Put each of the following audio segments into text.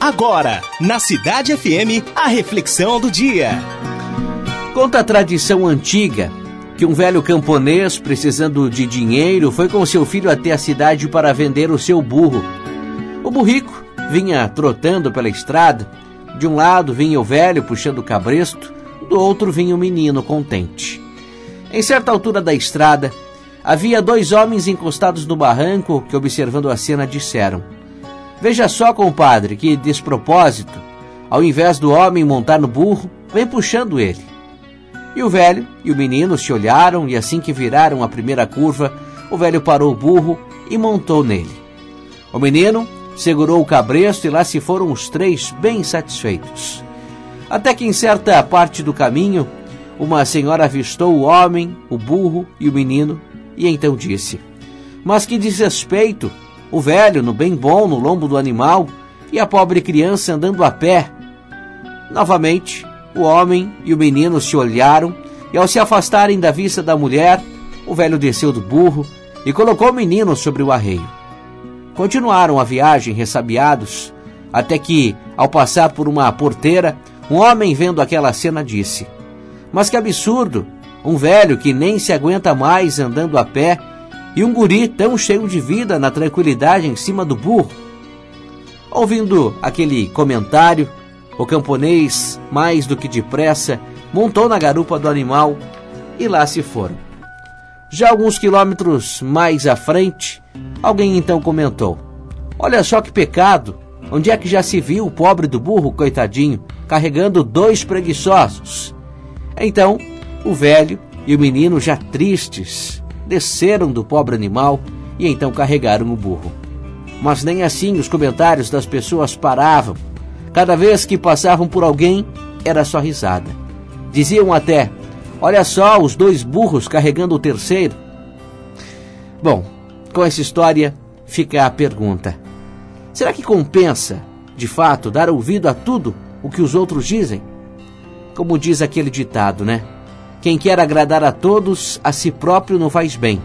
Agora, na Cidade FM, a reflexão do dia. Conta a tradição antiga que um velho camponês, precisando de dinheiro, foi com seu filho até a cidade para vender o seu burro. O burrico vinha trotando pela estrada. De um lado vinha o velho puxando o cabresto, do outro vinha o menino contente. Em certa altura da estrada, havia dois homens encostados no barranco que, observando a cena, disseram: Veja só, compadre, que despropósito. Ao invés do homem montar no burro, vem puxando ele. E o velho e o menino se olharam, e assim que viraram a primeira curva, o velho parou o burro e montou nele. O menino segurou o cabresto e lá se foram os três bem satisfeitos. Até que em certa parte do caminho, uma senhora avistou o homem, o burro e o menino e então disse: Mas que desrespeito! O velho no bem bom no lombo do animal e a pobre criança andando a pé. Novamente, o homem e o menino se olharam e, ao se afastarem da vista da mulher, o velho desceu do burro e colocou o menino sobre o arreio. Continuaram a viagem ressabiados, até que, ao passar por uma porteira, um homem vendo aquela cena disse: Mas que absurdo! Um velho que nem se aguenta mais andando a pé e um guri tão cheio de vida na tranquilidade em cima do burro. Ouvindo aquele comentário, o camponês, mais do que depressa, montou na garupa do animal e lá se foram. Já alguns quilômetros mais à frente, alguém então comentou: Olha só que pecado! Onde é que já se viu o pobre do burro, coitadinho, carregando dois preguiçosos? Então, o velho e o menino, já tristes, desceram do pobre animal e então carregaram o burro. Mas nem assim os comentários das pessoas paravam. Cada vez que passavam por alguém, era só risada. Diziam até: Olha só os dois burros carregando o terceiro. Bom, com essa história fica a pergunta: será que compensa, de fato, dar ouvido a tudo o que os outros dizem? Como diz aquele ditado, né? Quem quer agradar a todos, a si próprio não faz bem,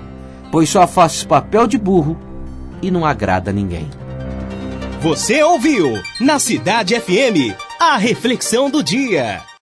pois só faz papel de burro e não agrada ninguém. Você ouviu na Cidade FM a reflexão do dia.